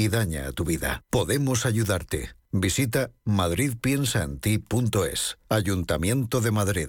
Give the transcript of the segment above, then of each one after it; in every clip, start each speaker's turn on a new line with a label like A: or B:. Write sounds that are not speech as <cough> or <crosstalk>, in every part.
A: y daña a tu vida. Podemos ayudarte. Visita madridpiensaenti.es. Ayuntamiento de Madrid.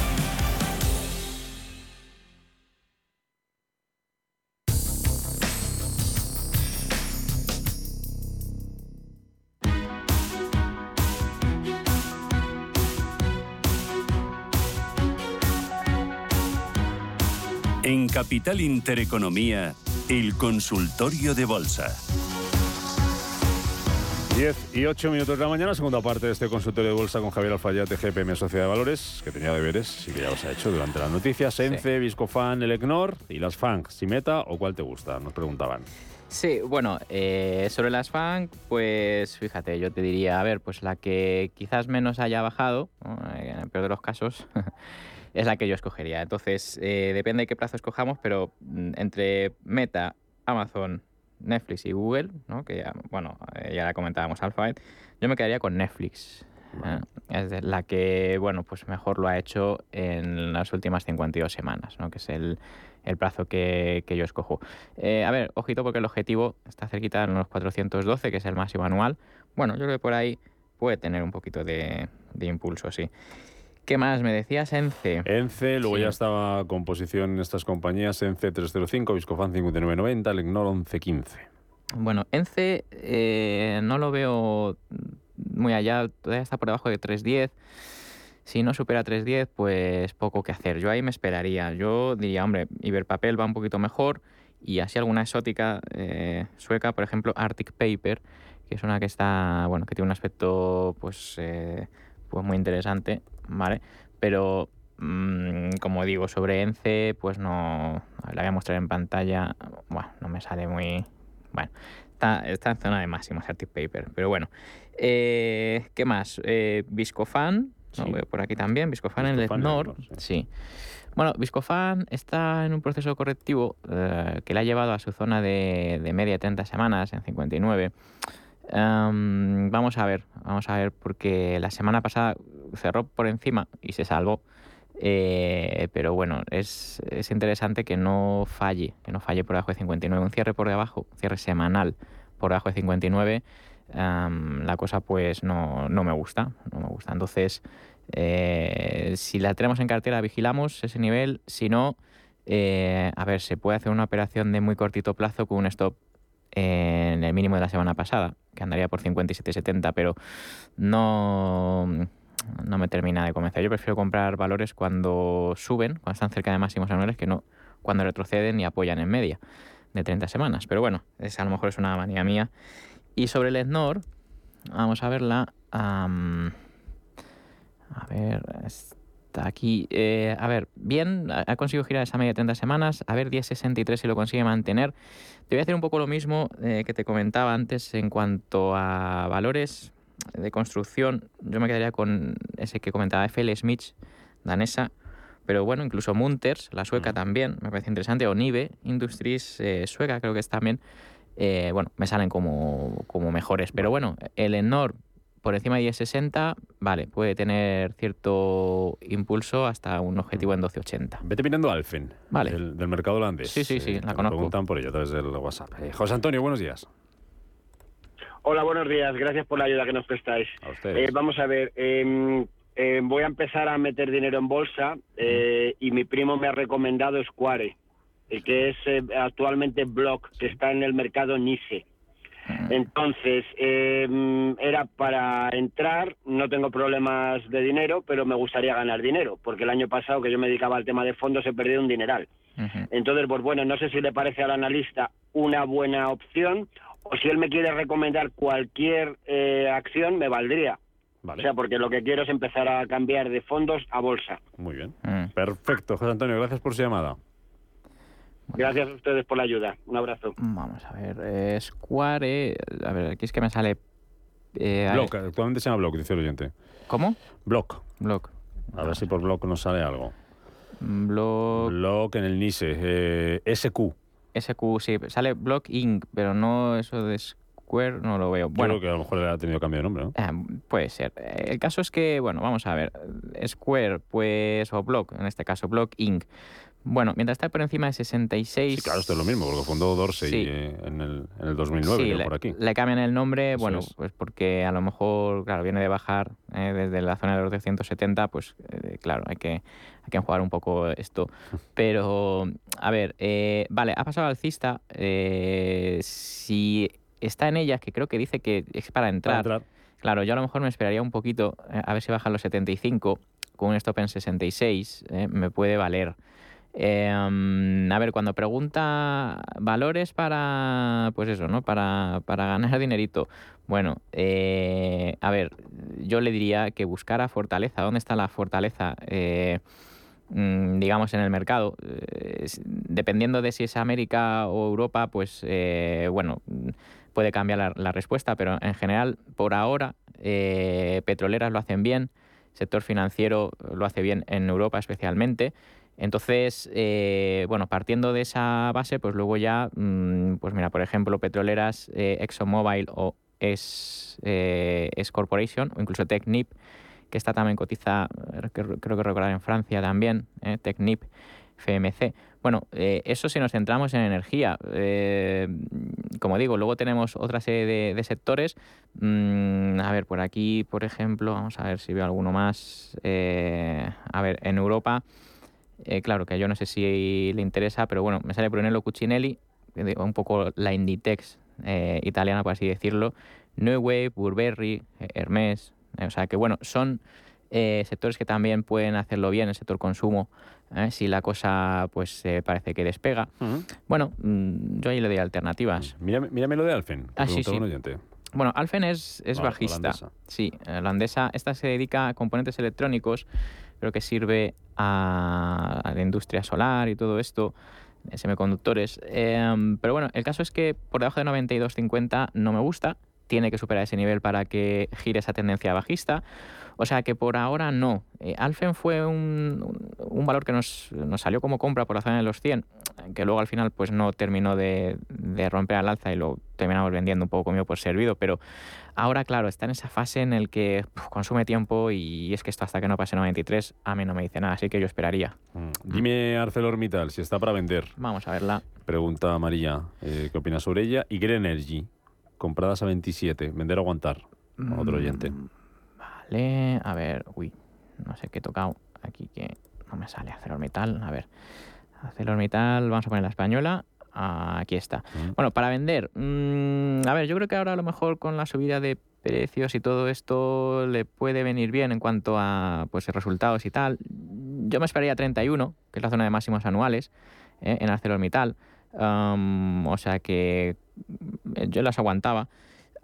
B: En Capital Intereconomía, el consultorio de bolsa.
C: 10 y 8 minutos de la mañana, segunda parte de este consultorio de bolsa con Javier Alfayate, GPM Sociedad de Valores, que tenía deberes y que ya los ha hecho durante las noticias. Ence, Viscofan, Elecnor y las FANG. ¿Si meta o cuál te gusta? Nos preguntaban.
D: Sí, bueno, eh, sobre las FANG, pues fíjate, yo te diría, a ver, pues la que quizás menos haya bajado, ¿no? en el peor de los casos, <laughs> es la que yo escogería. Entonces, eh, depende de qué plazo escojamos, pero mm, entre Meta, Amazon, Netflix y Google, ¿no? que ya, bueno, eh, ya la comentábamos Alphabet, yo me quedaría con Netflix. ¿eh? Es de- la que, bueno, pues mejor lo ha hecho en las últimas 52 semanas, ¿no? que es el, el plazo que, que yo escojo. Eh, a ver, ojito porque el objetivo está cerquita en los 412, que es el máximo anual. Bueno, yo creo que por ahí puede tener un poquito de, de impulso, sí. ¿Qué más? Me decías Ence.
C: Ence, luego
D: Sí.
C: ya estaba con posición en estas compañías, Ence 305, Viscofan 5990, Elecnor 1115.
D: Bueno, Ence eh, no lo veo muy allá, todavía está por debajo de 3.10. Si no supera 3.10, pues poco que hacer. Yo ahí me esperaría. Yo diría, hombre, Iberpapel va un poquito mejor y así alguna exótica eh, sueca, por ejemplo, Arctic Paper, que es una que está, bueno, que tiene un aspecto pues, eh, pues muy interesante, ¿vale? Pero mm, como digo, sobre Ence, pues no, la voy a mostrar en pantalla, bueno, no me sale muy, bueno, está, está en zona de máximos Arctic Paper, pero bueno. Eh, ¿Qué más? Eh, Viscofan, lo veo por aquí también, Viscofan en el
C: Elecnor,
D: sí. Bueno, Viscofan está en un proceso correctivo eh, que le ha llevado a su zona de, de media 30 semanas, en 59. Em, vamos a ver, vamos a ver, porque la semana pasada cerró por encima y se salvó. Eh, pero bueno, es, es interesante que no falle, que no falle por debajo de 59. Un cierre por debajo, un cierre semanal por debajo de 59, em, la cosa pues no, no me gusta, no me gusta. Entonces, eh, si la tenemos en cartera, vigilamos ese nivel. Si no, eh, a ver, se puede hacer una operación de muy cortito plazo con un stop en el mínimo de la semana pasada, que andaría por 57,70, pero no, no me termina de convencer. Yo prefiero comprar valores cuando suben, cuando están cerca de máximos anuales, que no cuando retroceden y apoyan en media de 30 semanas. Pero bueno, esa a lo mejor es una manía mía. Y sobre el Snor, vamos a verla. a ver, está aquí. Eh, a ver, bien, ha conseguido girar esa media de 30 semanas. A ver, 10.63 si lo consigue mantener. Te voy a hacer un poco lo mismo eh, que te comentaba antes en cuanto a valores de construcción. Yo me quedaría con ese que comentaba FL Smith, danesa. Pero bueno, incluso Munters, la sueca también, me parece interesante. O Nive Industries, eh, sueca, creo que es también. eh, bueno, me salen como, como mejores. Pero bueno, el Enor por encima de 1060, vale, puede tener cierto impulso hasta un objetivo en 1280.
C: Vete mirando Alfen,
D: Vale.
C: del, del mercado holandés.
D: Sí, sí, sí,
C: Eh,
D: la
C: que me
D: conozco.
C: preguntan por ello a través del WhatsApp. Eh, José Antonio, buenos días.
E: Hola, buenos días. Gracias por la ayuda que nos prestáis.
C: A ustedes.
E: Eh, vamos a ver, eh, eh, voy a empezar a meter dinero en bolsa eh, y mi primo me ha recomendado Square, eh, que es eh, actualmente Block, que está en el mercado Nice. Entonces, eh, era para entrar, no tengo problemas de dinero, pero me gustaría ganar dinero, porque el año pasado que yo me dedicaba al tema de fondos he perdido un dineral. Entonces, pues bueno, no sé si le parece al analista una buena opción o si él me quiere recomendar cualquier eh, acción, me valdría. O sea, porque lo que quiero es empezar a cambiar de fondos a bolsa.
C: Muy bien. Perfecto, José Antonio, gracias por su llamada.
E: Gracias a ustedes por la ayuda. Un abrazo.
D: Vamos a ver. eh, Square. eh, a ver, aquí es que me sale. eh,
C: Block, actualmente se llama Block, dice el oyente.
D: ¿Cómo?
C: Block.
D: Block.
C: A ver si por Block nos sale algo.
D: Block.
C: Block en el NISE. Eh, SQ.
D: SQ, sí. Sale Block Inc., pero no eso de Square, no lo veo. Bueno,
C: creo que a lo mejor ha tenido cambio de nombre, ¿no?
D: Ah, puede ser. Eh, El caso es que, bueno, vamos a ver. Square, pues, o Block, en este caso, Block Inc. Bueno, mientras está por encima de 66.
C: Sí, claro, esto es lo mismo, porque fundó Dorsey
D: Sí.
C: eh, en, el, en el 2009,
D: Sí, le,
C: por aquí.
D: le cambian el nombre,
C: Eso
D: bueno,
C: es.
D: pues porque a lo mejor, claro, viene de bajar eh, desde la zona de los 270, pues eh, claro, hay que, hay que enjuagar un poco esto. <laughs> Pero, a ver, eh, vale, ha pasado alcista. eh, si está en ella, que creo que dice que es para entrar.
C: entrar.
D: Claro, yo a lo mejor me esperaría un poquito, a ver si bajan los 75, con un stop en 66, eh, me puede valer. Mm, a ver, cuando pregunta valores para, pues eso, ¿no? Para, para ganar <laughs> dinerito. Bueno, eh, a ver, yo le diría que buscara fortaleza. ¿Dónde está la fortaleza? Eh, mm, digamos, en el mercado. Eh, dependiendo de si es América o Europa, pues, eh, bueno, puede cambiar la, la respuesta, pero en general, por ahora, petroleras lo hacen bien, sector financiero lo hace bien en Europa especialmente. Entonces, eh, bueno, partiendo de esa base, pues luego ya, mm, pues mira, por ejemplo, petroleras eh, ExxonMobil o es, eh, Corporation o incluso Technip, que está también cotiza, eh, creo que recordar en Francia también, Technip, FMC. Bueno, eso si nos centramos en energía. Como digo, luego tenemos otra serie de, sectores. Mm, a ver, por aquí, por ejemplo, vamos a ver si veo alguno más. A ver, en Europa, eh, claro que yo no sé si le interesa, pero bueno, me sale Brunello Cucinelli, que digo, un poco la Inditex eh, italiana, por así decirlo. New Wave, Burberry, eh, Hermès. eh, o sea que bueno, son eh, sectores que también pueden hacerlo bien, el sector consumo, eh, si la cosa pues eh, parece que despega. Bueno, mm, yo ahí le doy alternativas.
C: Mírame, mírame lo de Alfen.
D: Ah, sí, sí.
C: un oyente.
D: Bueno, Alfen es, es
C: Ah,
D: bajista.
C: holandesa.
D: Sí, eh, holandesa. Esta se dedica a componentes electrónicos, pero que sirve a, la industria solar y todo esto, eh, semiconductores. Em, pero bueno, el caso es que por debajo de 92.50 no me gusta. Tiene que superar ese nivel para que gire esa tendencia bajista. O sea que por ahora no. Eh, Alfen fue un valor que nos, nos salió como compra por la zona de los 100, que luego al final pues no terminó de, de romper al alza y lo terminamos vendiendo un poco comido por servido, pero ahora claro, está en esa fase en el que puf, consume tiempo y es que esto hasta que no pase 93 a mí no me dice nada, así que yo esperaría.
C: Dime ArcelorMittal si está para vender.
D: Vamos a verla.
C: Pregunta María, eh, ¿qué opinas sobre ella? Y Green Energy, compradas a 27, vender o aguantar. Otro oyente.
D: Vale, a ver, uy, no sé qué he tocado aquí que no me sale ArcelorMittal, a ver. ArcelorMittal, vamos a poner la española. Aquí está. Bueno, para vender, mm, a ver, yo creo que ahora a lo mejor con la subida de precios y todo esto le puede venir bien en cuanto a pues resultados y tal. Yo me esperaría 31, que es la zona de máximos anuales eh, en ArcelorMittal. O sea que mm, yo las aguantaba.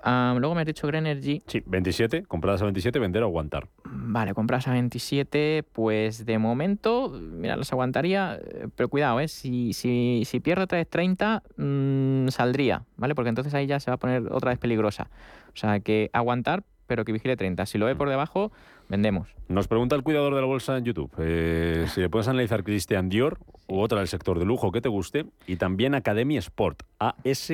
D: Am, luego me has dicho Green Energy.
C: Sí, 27, compradas a 27, vender o aguantar.
D: Vale, compras a 27, pues de momento, mira, las aguantaría, eh, pero cuidado, ¿eh? si, si, si pierde otra vez 30, mm, saldría, ¿vale? Porque entonces ahí ya se va a poner otra vez peligrosa. O sea, que aguantar, pero que vigile 30. Si lo ve por debajo, vendemos.
C: Nos pregunta el cuidador de la bolsa en YouTube eh, si le puedes analizar Christian Dior u otra del sector de lujo que te guste y también Academy Sport, AS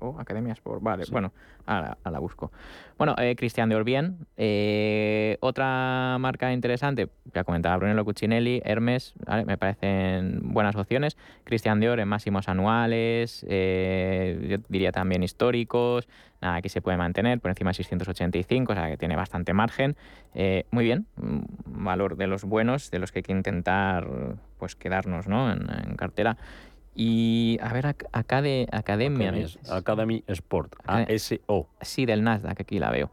D: Oh, Academia Sport. Vale, bueno, ahora, ahora la busco. Bueno, eh, Cristian Dior bien. Eh, otra marca interesante, ya comentaba Brunello Cucinelli, Hermes, ¿vale? me parecen buenas opciones. Cristian Dior en máximos anuales, eh, yo diría también históricos. Nada, aquí se puede mantener por encima de 685, o sea que tiene bastante margen. Eh, muy bien, un valor de los buenos, de los que hay que intentar pues quedarnos ¿no? en, en cartera. Y a ver, Academia.
C: Academy Sport, ASO.
D: Sí, del Nasdaq, aquí la veo.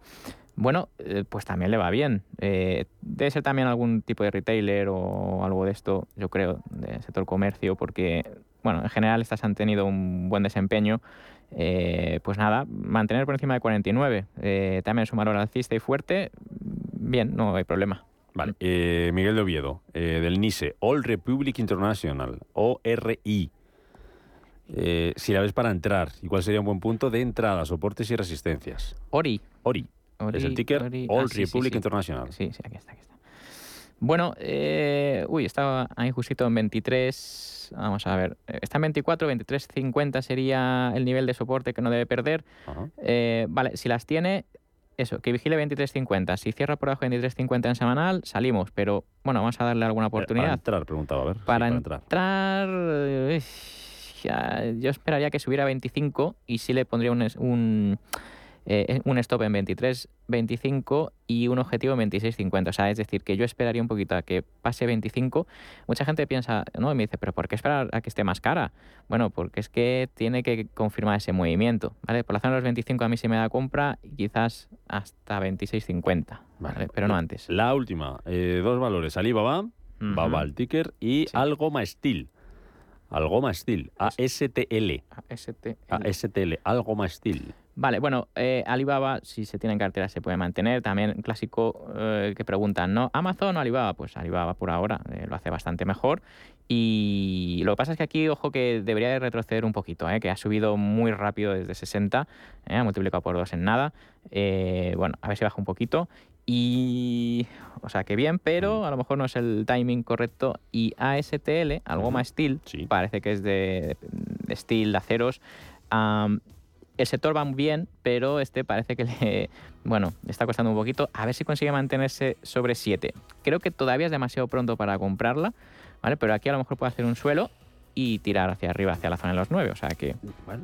D: Bueno, eh, pues también le va bien. Eh, debe ser también algún tipo de retailer o algo de esto, yo creo, del sector comercio, porque, bueno, en general estas han tenido un buen desempeño. Eh, pues nada, mantener por encima de 49. también es un valor alcista y fuerte. Bien, no hay problema.
C: Vale. Miguel de Oviedo, del NISE, All Republic International, ORI. Si la ves para entrar, ¿y cuál sería un buen punto de entrada, soportes y resistencias?
D: ORI.
C: ORI es el ticker All ah, Republic International.
D: Sí, sí, aquí está, aquí está. Bueno, eh, uy, estaba ahí justito en 23. Vamos a ver. Eh, está en 24, 23.50 sería el nivel de soporte que no debe perder. Eh, vale, si las tiene, eso, que vigile 23.50. Si cierra por abajo 23.50 en semanal, salimos. Pero bueno, vamos a darle alguna oportunidad.
C: Para entrar, preguntaba, a ver.
D: Para, entrar. Yo esperaría que subiera a 25 y sí le pondría un eh, un stop en 23, 25 y un objetivo en 26.50. O sea, es decir, que yo esperaría un poquito a que pase 25. Mucha gente piensa, no, y me dice, pero ¿por qué esperar a que esté más cara? Bueno, porque es que tiene que confirmar ese movimiento, ¿vale? Por la zona de los 25 a mí se me da compra y quizás hasta 26.50, ¿vale? Pero no antes.
C: La última, eh, dos valores, Alibaba, Baba el ticker y algo más Steel. Algoma Steel, ASTL.
D: ASTL.
C: ASTL, Algoma Steel.
D: Vale, bueno, eh, Alibaba, si se tiene en cartera, se puede mantener. También clásico eh, que preguntan, ¿no? ¿Amazon o Alibaba? Pues Alibaba por ahora eh, lo hace bastante mejor. Y lo que pasa es que aquí, ojo, que debería de retroceder un poquito, que ha subido muy rápido desde 60, ha multiplicado por dos en nada. bueno, a ver si baja un poquito. Y, o sea, que bien, pero a lo mejor no es el timing correcto. Y ASTL, algo más Steel, parece que es de, de steel, de aceros el sector va bien, pero este parece que le, <laughs> bueno, está costando un poquito. A ver si consigue mantenerse sobre 7. Creo que todavía es demasiado pronto para comprarla, ¿vale? Pero aquí a lo mejor puede hacer un suelo y tirar hacia arriba, hacia la zona de los 9. O sea que.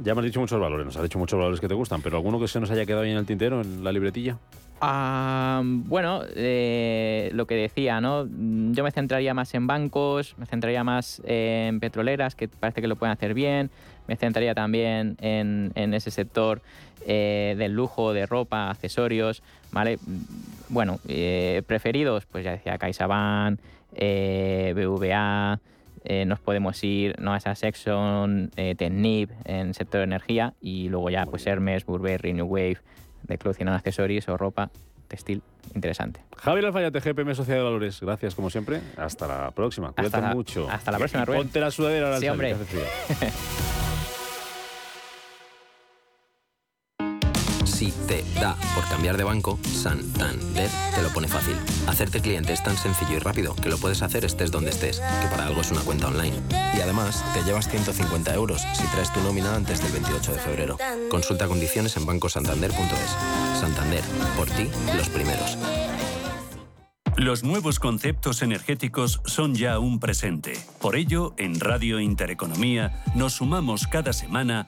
C: ya hemos dicho muchos valores, nos has dicho muchos valores que te gustan, pero ¿alguno que se nos haya quedado ahí en el tintero, en la libretilla?
D: Ah, bueno, eh, lo que decía, ¿no? Yo me centraría más en bancos, me centraría más en petroleras, que parece que lo pueden hacer bien me centraría también en, ese sector eh, del lujo, de ropa, accesorios, ¿vale? Bueno, eh, preferidos, pues ya decía CaixaBank, BVA, nos podemos ir ¿no? a esa Sexon, Tenip en sector de energía y luego ya pues Hermes, Burberry, New Wave, de and accesorios o ropa textil interesante.
C: Javier Alfayate, GPM Sociedad de Valores. Gracias, como siempre. Hasta la próxima. Cuídate mucho.
D: Hasta la próxima, Rubén.
C: Ponte la sudadera ahora.
D: Sí, hombre. <laughs>
F: Te da por cambiar de banco, Santander te lo pone fácil. Hacerte cliente es tan sencillo y rápido que lo puedes hacer estés donde estés, que para algo es una cuenta online. Y además, te llevas 150 euros si traes tu nómina antes del 28 de febrero. Consulta condiciones en bancosantander.es. Santander, por ti, los primeros.
B: Los nuevos conceptos energéticos son ya un presente. Por ello, en Radio Intereconomía nos sumamos cada semana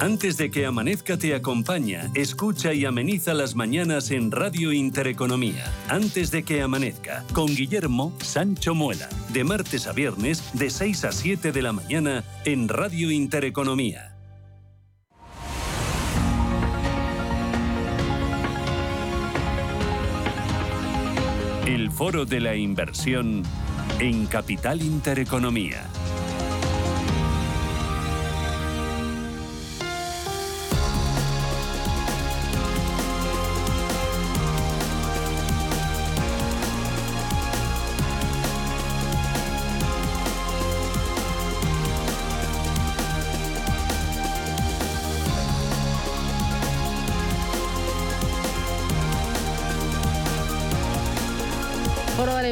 B: Antes de que amanezca te acompaña, escucha y ameniza las mañanas en Radio Intereconomía. Antes de que amanezca, con Guillermo Sancho Muela, de martes a viernes, de 6 a 7 de la mañana, en Radio Intereconomía. El foro de la inversión en Capital Intereconomía.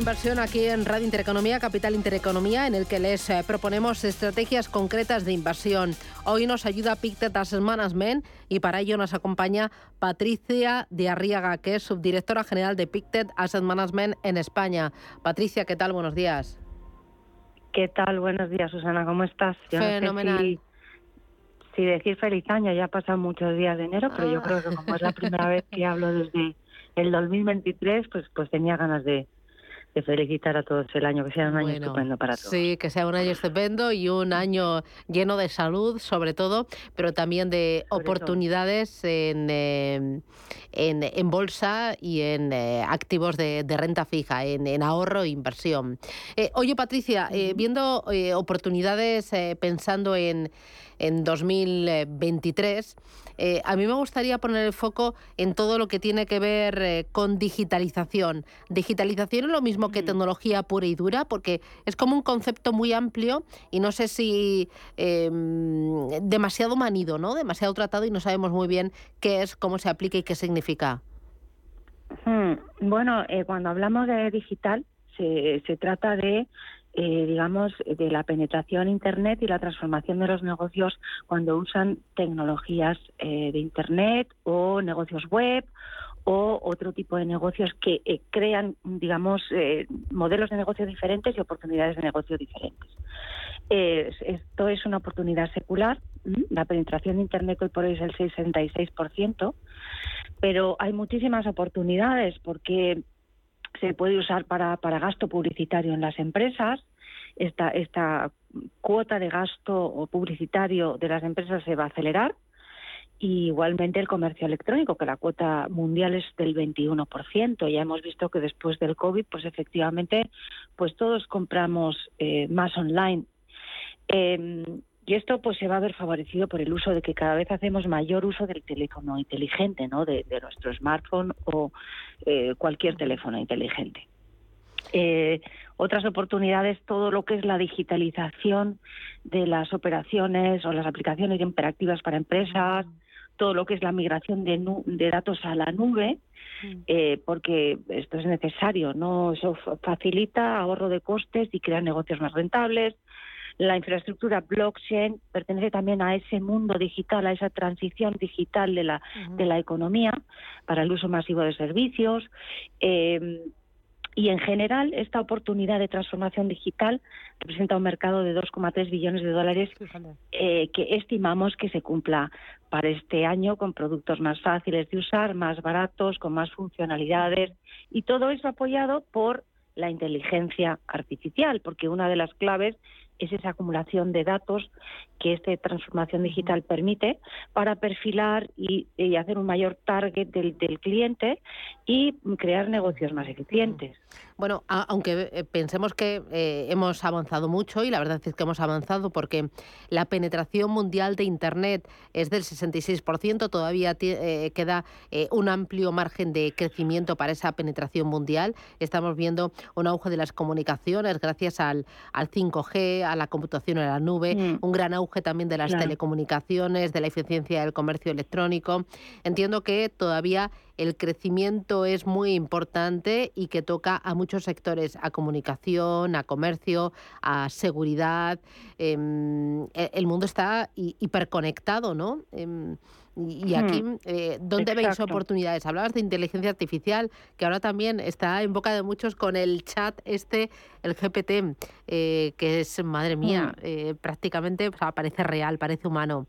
G: Inversión aquí en Radio Intereconomía, Capital Intereconomía, en el que les eh, proponemos estrategias concretas de inversión. Hoy nos ayuda Pictet Asset Management y para ello nos acompaña Patricia de Arriaga, que es subdirectora general de Pictet Asset Management en España. Patricia, ¿qué tal? Buenos días.
H: ¿Qué tal? Buenos días, Susana, ¿cómo estás?
G: Fenomenal.
H: si, decir feliz año, ya pasan muchos días de enero, pero yo ah. creo que como es la primera vez que hablo desde el 2023, pues, pues tenía ganas de, de felicitar a todos el año, que sea un año estupendo para todos.
G: Sí, que sea un año estupendo y un año lleno de salud, sobre todo, pero también de oportunidades en, em, en, en, bolsa y en eh, activos de, de, renta fija, en, en ahorro e inversión. Eh, oye, Patricia, eh, viendo oportunidades pensando en, en 2023, eh, a mí me gustaría poner el foco en todo lo que tiene que ver eh, con digitalización. Digitalización es lo mismo que mm. tecnología pura y dura, porque es como un concepto muy amplio y no sé si em, demasiado manido, ¿no? Demasiado tratado y no sabemos muy bien qué es, cómo se aplica y qué significa.
H: Hmm. Bueno, eh, cuando hablamos de digital, se, se trata de eh, digamos, de la penetración Internet y la transformación de los negocios cuando usan tecnologías eh, de Internet o negocios web o otro tipo de negocios que eh, crean, digamos, modelos de negocio diferentes y oportunidades de negocio diferentes. esto es una oportunidad secular. La penetración de Internet hoy por hoy es el 66%, pero hay muchísimas oportunidades porque se puede usar para, para gasto publicitario en las empresas. Esta, esta cuota de gasto publicitario de las empresas se va a acelerar. Y igualmente el comercio electrónico, que la cuota mundial es del 21%. Ya hemos visto que después del COVID, pues efectivamente, pues todos compramos eh, más online. Eh, y esto pues se va a ver favorecido por el uso de que cada vez hacemos mayor uso del teléfono inteligente, ¿no? De, nuestro smartphone o eh, cualquier teléfono inteligente. Eh, otras oportunidades, todo lo que es la digitalización de las operaciones o las aplicaciones interactivas para empresas, todo lo que es la migración de, de datos a la nube, eh, porque esto es necesario, ¿no? Eso facilita ahorro de costes y crea negocios más rentables, la infraestructura blockchain pertenece también a ese mundo digital, a esa transición digital de la, de la economía para el uso masivo de servicios. Eh, y en general, esta oportunidad de transformación digital representa un mercado de 2,3 billones de dólares eh, que estimamos que se cumpla para este año con productos más fáciles de usar, más baratos, con más funcionalidades y todo eso apoyado por la inteligencia artificial, porque una de las claves es esa acumulación de datos que esta transformación digital permite para perfilar y, hacer un mayor target del, cliente y crear negocios más eficientes.
G: Bueno, aunque eh, pensemos que eh, hemos avanzado mucho y la verdad es que hemos avanzado porque la penetración mundial de Internet es del 66%, todavía eh, queda un amplio margen de crecimiento para esa penetración mundial. Estamos viendo un auge de las comunicaciones gracias al, al 5G, a la computación en la nube, mm. un gran auge también de las telecomunicaciones, de la eficiencia del comercio electrónico. Entiendo que todavía el crecimiento es muy importante y que toca a muchos sectores, a comunicación, a comercio, a seguridad. Em, e, el mundo está hiperconectado, ¿no? Em, y aquí, hmm. eh, ¿dónde veis oportunidades? Hablabas de inteligencia artificial, que ahora también está en boca de muchos con el chat este, el GPT, eh, que es, madre mía, hmm. eh, prácticamente parece real, parece humano.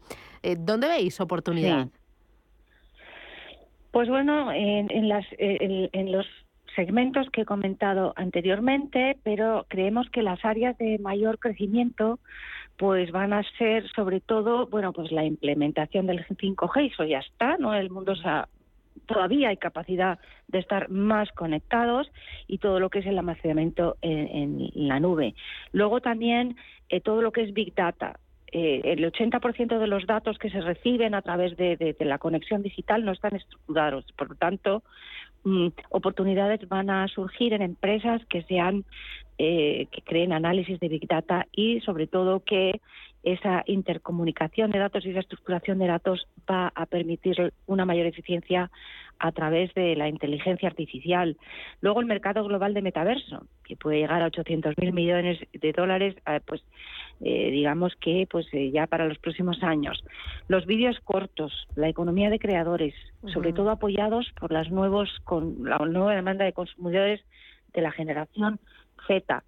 G: ¿Dónde veis oportunidad?
H: Pues bueno, en, las, en los segmentos que he comentado anteriormente, pero creemos que las áreas de mayor crecimiento pues van a ser sobre todo, bueno, pues la implementación del 5G, eso ya está, ¿no? El mundo todavía hay capacidad de estar más conectados y todo lo que es el almacenamiento en, la nube. Luego también eh, todo lo que es Big Data. Eh, el 80% de los datos que se reciben a través de, la conexión digital no están estructurados. Por lo tanto, oportunidades van a surgir en empresas que sean eh, que creen análisis de Big Data y sobre todo que esa intercomunicación de datos y esa estructuración de datos va a permitir una mayor eficiencia a través de la inteligencia artificial. Luego el mercado global de metaverso, que puede llegar a 800.000 millones de dólares, eh, pues eh, digamos que pues eh, ya para los próximos años. Los vídeos cortos, la economía de creadores, sobre todo apoyados por las nuevos con la nueva demanda de consumidores de la generación Z,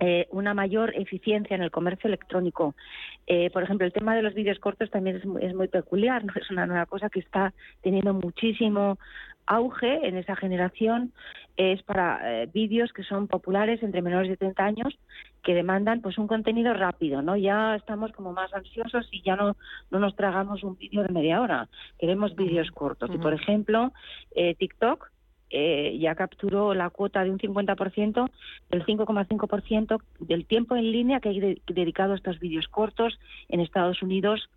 H: eh, una mayor eficiencia en el comercio electrónico. Eh, por ejemplo, el tema de los vídeos cortos también es, es, muy peculiar, <laughs> ¿no? es una nueva cosa que está teniendo muchísimo auge en esa generación. Es para eh, vídeos que son populares entre menores de 30 años que demandan pues un contenido rápido, ¿no? Ya estamos como más ansiosos y ya no, no nos tragamos un vídeo de media hora, queremos vídeos cortos. Y por ejemplo, TikTok eh, ya capturó la cuota de un 50%, el 5,5% del tiempo en línea que hay dedicado a estos vídeos cortos en Estados Unidos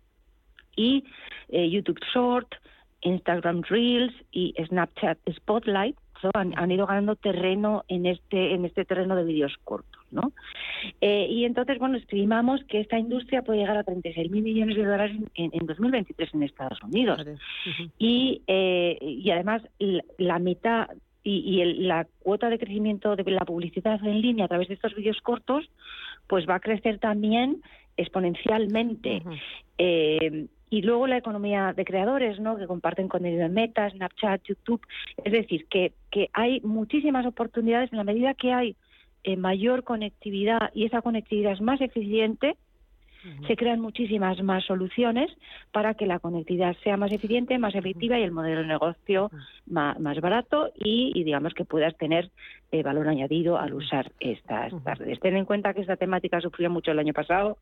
H: y eh, YouTube Short, Instagram Reels y Snapchat Spotlight han, ido ganando terreno en este en este terreno de vídeos cortos, ¿no? Eh, y entonces, bueno, estimamos que esta industria puede llegar a 36 mil millones de dólares en, en 2023 en Estados Unidos. Y, eh, y además, la, mitad y, la cuota de crecimiento de la publicidad en línea a través de estos vídeos cortos, pues va a crecer también exponencialmente. Y luego la economía de creadores, ¿no? que comparten contenido en Meta, Snapchat, YouTube. Es decir, que, que hay muchísimas oportunidades en la medida que hay eh, mayor conectividad y esa conectividad es más eficiente, se crean muchísimas más soluciones para que la conectividad sea más eficiente, más efectiva y el modelo de negocio más, barato y, digamos que puedas tener eh, valor añadido al usar estas, estas redes. Ten en cuenta que esta temática sufrió mucho el año pasado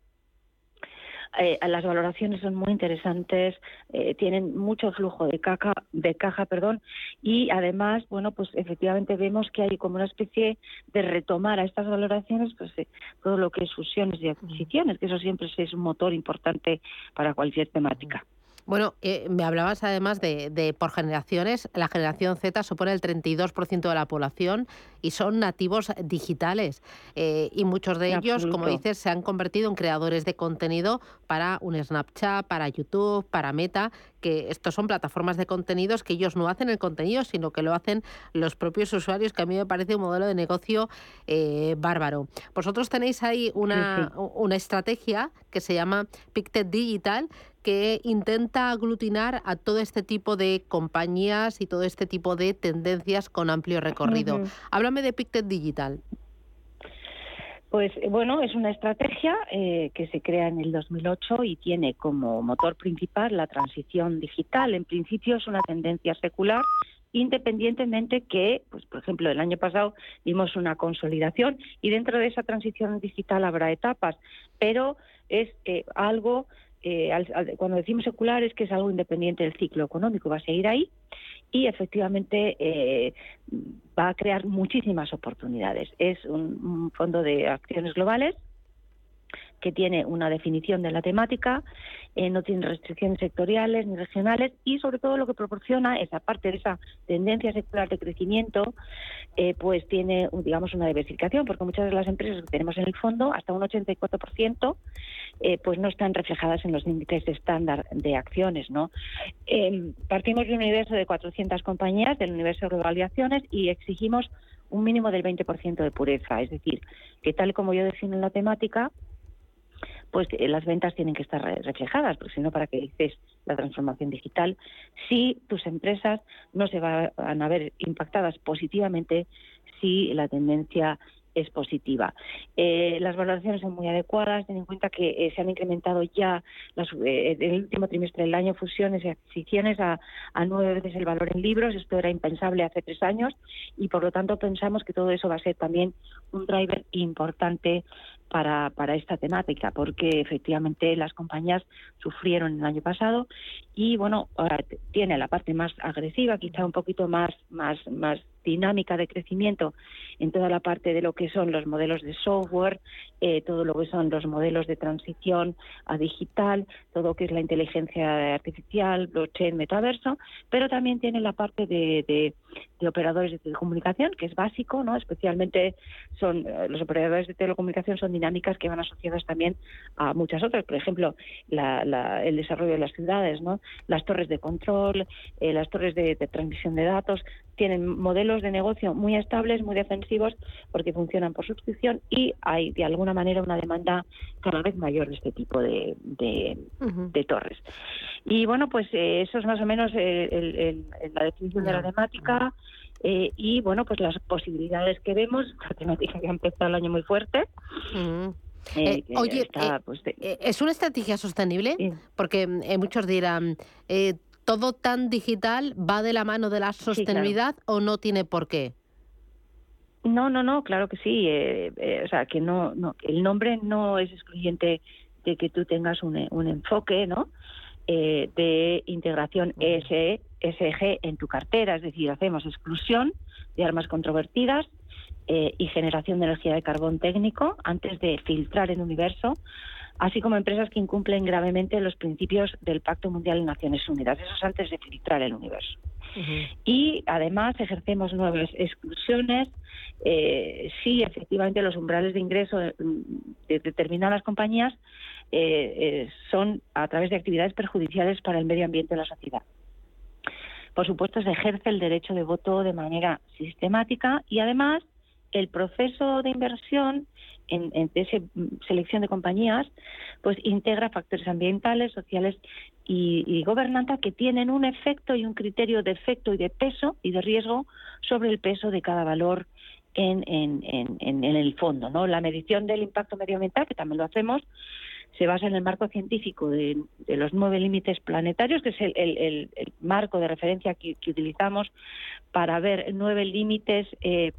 H: eh, las valoraciones son muy interesantes, eh, tienen mucho flujo de caja, de caja, perdón, y además, bueno, pues efectivamente vemos que hay como una especie de retomar a estas valoraciones, pues eh, todo lo que es fusiones y adquisiciones, que eso siempre es un motor importante para cualquier temática.
G: Bueno, eh, me hablabas además de, por generaciones. La generación Z supone el 32% de la población y son nativos digitales. Eh, y muchos de ellos, como dices, se han convertido en creadores de contenido para un Snapchat, para YouTube, para Meta, que estos son plataformas de contenidos que ellos no hacen el contenido, sino que lo hacen los propios usuarios, que a mí me parece un modelo de negocio eh, bárbaro. Vosotros tenéis ahí una, una estrategia que se llama Pictet Digital, que intenta aglutinar a todo este tipo de compañías y todo este tipo de tendencias con amplio recorrido. Háblame de Pictet Digital.
H: Pues eh, bueno, es una estrategia eh, que se crea en el 2008 y tiene como motor principal la transición digital. En principio es una tendencia secular, independientemente que, pues por ejemplo, el año pasado vimos una consolidación y dentro de esa transición digital habrá etapas, pero es eh, algo eh, cuando decimos secular es que es algo independiente del ciclo económico, va a seguir ahí y efectivamente eh, va a crear muchísimas oportunidades. Es un fondo de acciones globales que tiene una definición de la temática, eh, no tiene restricciones sectoriales ni regionales y sobre todo lo que proporciona es, aparte de esa tendencia secular de crecimiento, eh, pues tiene, digamos, una diversificación, porque muchas de las empresas que tenemos en el fondo, hasta un 84%, eh, pues no están reflejadas en los índices estándar de acciones, ¿no? Em, partimos de un universo de 400 compañías, del universo de acciones, y exigimos un mínimo del 20% de pureza, es decir, que tal como yo defino la temática, pues eh, las ventas tienen que estar reflejadas, porque si no, ¿para qué dices la transformación digital? Si tus empresas no se van a ver impactadas positivamente si la tendencia es positiva. Eh, las valoraciones son muy adecuadas, ten en cuenta que eh, se han incrementado ya las, en el último trimestre del año fusiones y adquisiciones a, nueve veces el valor en libros. Esto era impensable hace tres años y por lo tanto pensamos que todo eso va a ser también un driver importante para, para esta temática, porque efectivamente las compañías sufrieron el año pasado y bueno, tiene la parte más agresiva, quizá un poquito más, más, más dinámica de crecimiento en toda la parte de lo que son los modelos de software, eh, todo lo que son los modelos de transición a digital, todo lo que es la inteligencia artificial, blockchain, metaverso, pero también tiene la parte de, operadores de telecomunicación, que es básico, ¿no? Especialmente son eh, los operadores de telecomunicación son dinámicas que van asociadas también a muchas otras, por ejemplo, el desarrollo de las ciudades, ¿no? Las torres de control, eh, las torres de transmisión de datos, tienen modelos de negocio muy estables, muy defensivos, porque funcionan por suscripción y hay de alguna manera una demanda cada vez mayor de este tipo de, de, torres. Y bueno, pues eh, eso es más o menos eh, la definición de la temática. Eh, y bueno, pues las posibilidades que vemos, <laughs> la temática que ha empezado el año muy fuerte.
G: oye, pues, ¿es una estrategia sostenible? Porque muchos dirán, ¿todo tan digital va de la mano de la sostenibilidad o no tiene por qué?
H: No, no, no, claro que sí. Eh, eh, o sea, que no, no, el nombre no es excluyente de que tú tengas un, un enfoque, ¿no? Eh, de integración ESG en tu cartera, es decir, hacemos exclusión de armas controvertidas y generación de energía de carbón técnico antes de filtrar el universo así como empresas que incumplen gravemente los principios del Pacto Mundial de Naciones Unidas. Eso es antes de filtrar el universo. Y además ejercemos nuevas exclusiones eh, si efectivamente los umbrales de ingreso de, determinadas compañías eh, eh, son a través de actividades perjudiciales para el medio ambiente y la sociedad. Por supuesto, se ejerce el derecho de voto de manera sistemática y además el proceso de inversión en, esa selección de compañías, pues integra factores ambientales, sociales y, gobernanza que tienen un efecto y un criterio de efecto y de peso y de riesgo sobre el peso de cada valor en, el fondo. ¿no? La medición del impacto medioambiental, que también lo hacemos, se basa en el marco científico de, los nueve límites planetarios, que es el, marco de referencia que, utilizamos para ver nueve límites eh,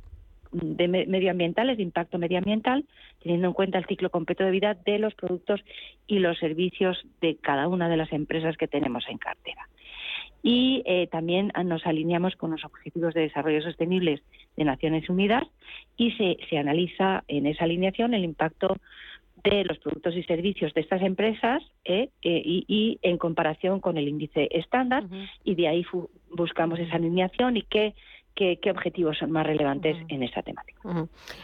H: de medioambientales, de impacto medioambiental, teniendo en cuenta el ciclo completo de vida de los productos y los servicios de cada una de las empresas que tenemos en cartera. Y eh, también nos alineamos con los Objetivos de Desarrollo Sostenibles de Naciones Unidas y se, se analiza en esa alineación el impacto de los productos y servicios de estas empresas eh, eh, y, en comparación con el índice estándar y de ahí buscamos esa alineación y qué qué, objetivos son más relevantes en esa temática.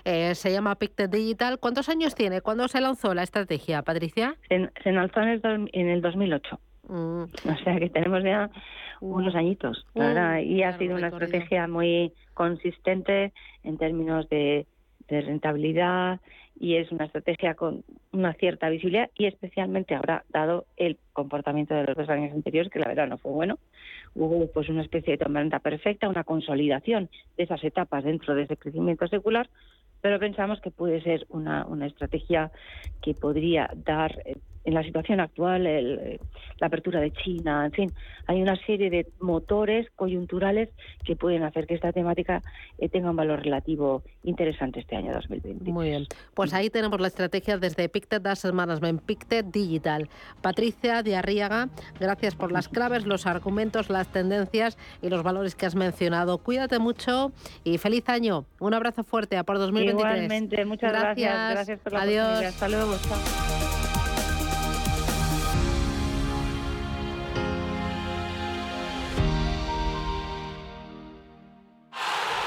G: Eh, se llama Pictet Digital. ¿Cuántos años tiene? ¿Cuándo se lanzó la estrategia, Patricia?
H: Se, lanzó en el, en el 2008. Mm. O sea que tenemos ya unos añitos, y ha sido una estrategia muy consistente en términos de, de rentabilidad y es una estrategia con una cierta visibilidad y especialmente ahora dado el comportamiento de los dos años anteriores que la verdad no fue bueno hubo pues una especie de tormenta perfecta una consolidación de esas etapas dentro de ese crecimiento secular pero pensamos que puede ser una, una estrategia que podría dar eh, en la situación actual, la apertura de China, en fin, hay una serie de motores coyunturales que pueden hacer que esta temática eh, tenga un valor relativo interesante este año 2020.
G: Muy bien, pues ahí tenemos la estrategia desde Pictet Asset Management, Pictet Digital. Patricia de Arriaga, gracias por las claves, los argumentos, las tendencias y los valores que has mencionado. Cuídate mucho y feliz año. Un abrazo fuerte a por 2023.
H: Igualmente, muchas gracias. Gracias, por la
G: Adiós.
H: Hasta luego.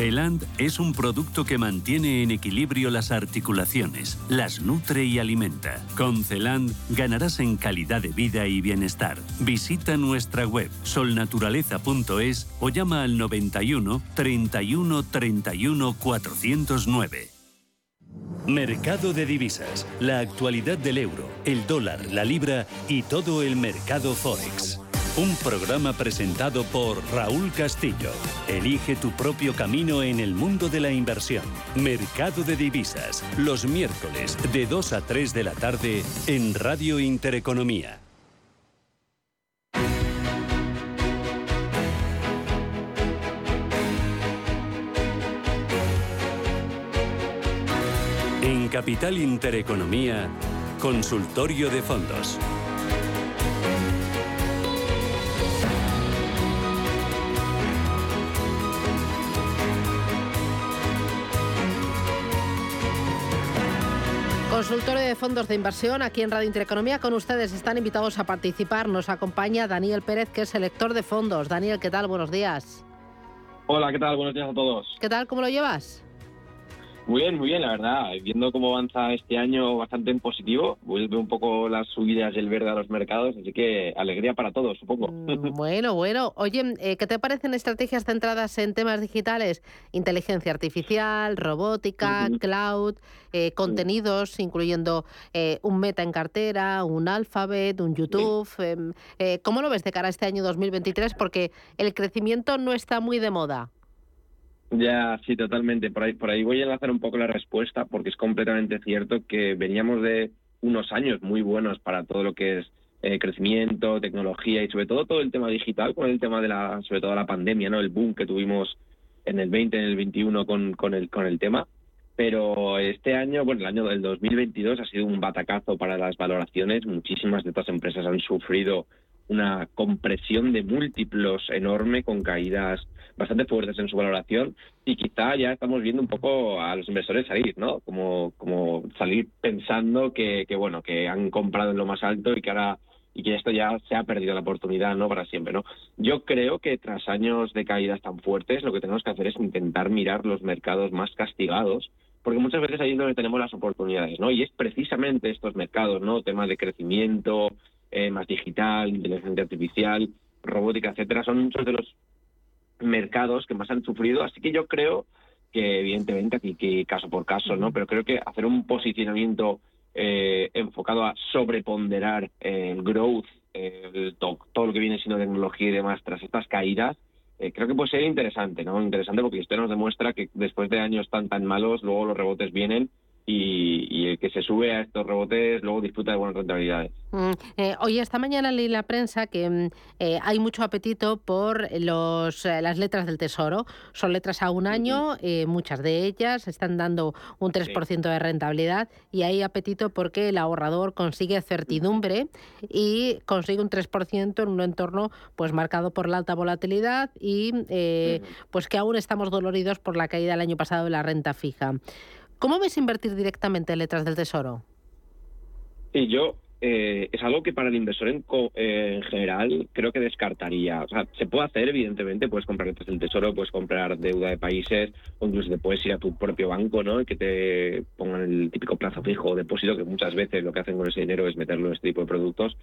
B: Celand es un producto que mantiene en equilibrio las articulaciones, las nutre y alimenta. Con Celand ganarás en calidad de vida y bienestar. Visita nuestra web solnaturaleza.es o llama al 91 31 31 409. Mercado de divisas, la actualidad del euro, el dólar, la libra y todo el mercado forex. Un programa presentado por Raúl Castillo. Elige tu propio camino en el mundo de la inversión. Mercado de divisas, los miércoles de 2 a 3 de la tarde en Radio Intereconomía. En Capital Intereconomía, Consultorio de Fondos.
G: Consultorio de fondos de inversión aquí en Radio Intereconomía. Con ustedes están invitados a participar. Nos acompaña Daniel Pérez, que es selector de fondos. Daniel, ¿qué tal? Buenos días.
I: Hola, ¿qué tal? Buenos días a todos.
G: ¿Qué tal? ¿Cómo lo llevas?
I: Muy bien, muy bien, la verdad. Viendo cómo avanza este año bastante en positivo, vuelve un poco las subidas del verde a los mercados, así que alegría para todos, supongo.
G: Mm, <laughs> bueno, bueno. Oye, eh, ¿qué te parecen estrategias centradas en temas digitales? Inteligencia artificial, robótica, cloud, eh, contenidos, incluyendo eh, un meta en cartera, un alphabet, un YouTube. Em, ¿Cómo lo ves de cara a este año 2023? Porque el crecimiento no está muy de moda.
I: Ya, sí, totalmente. Por ahí, por ahí voy a enlazar un poco la respuesta porque es completamente cierto que veníamos de unos años muy buenos para todo lo que es eh, crecimiento, tecnología y sobre todo todo el tema digital con el tema de la, sobre todo la pandemia, ¿no? El boom que tuvimos en el 20, en el 21 con, con el, con el tema. Pero este año, bueno, el año del 2022 ha sido un batacazo para las valoraciones. Muchísimas de estas empresas han sufrido una compresión de múltiplos enorme con caídas bastante fuertes en su valoración y quizá ya estamos viendo un poco a los inversores salir, ¿no? Como, como salir pensando que, que bueno, que han comprado en lo más alto y que ahora y que esto ya se ha perdido la oportunidad, ¿no? Para siempre, ¿no? Yo creo que tras años de caídas tan fuertes, lo que tenemos que hacer es intentar mirar los mercados más castigados, porque muchas veces ahí es donde tenemos las oportunidades, ¿no? Y es precisamente estos mercados, ¿no? Temas de crecimiento, eh, más digital, inteligencia artificial, robótica, etcétera, son muchos de los mercados que más han sufrido. Así que yo creo que, evidentemente, aquí que caso por caso, ¿no? Pero creo que hacer un posicionamiento eh, enfocado a sobreponderar el growth, el, todo, lo que viene siendo tecnología y demás tras estas caídas, eh, creo que puede ser interesante, ¿no? Interesante porque esto nos demuestra que después de años tan tan malos, luego los rebotes vienen y, el que se sube a estos rebotes luego disfruta de buenas rentabilidades.
G: Mm, eh, hoy esta mañana leí la prensa que mm, eh, hay mucho apetito por los, eh, las letras del Tesoro. Son letras a un año, muchas de ellas están dando un 3% de rentabilidad y hay apetito porque el ahorrador consigue certidumbre y consigue un 3% en un entorno pues marcado por la alta volatilidad y pues que aún estamos doloridos por la caída del año pasado de la renta fija. ¿Cómo ves invertir directamente en letras del tesoro?
I: Sí, yo eh, es algo que para el inversor en, eh, en, general creo que descartaría. O sea, se puede hacer, evidentemente, puedes comprar letras del tesoro, puedes comprar deuda de países, o incluso te puedes ir a tu propio banco, ¿no? Y que te pongan el típico plazo fijo o depósito, que muchas veces lo que hacen con ese dinero es meterlo en este tipo de productos.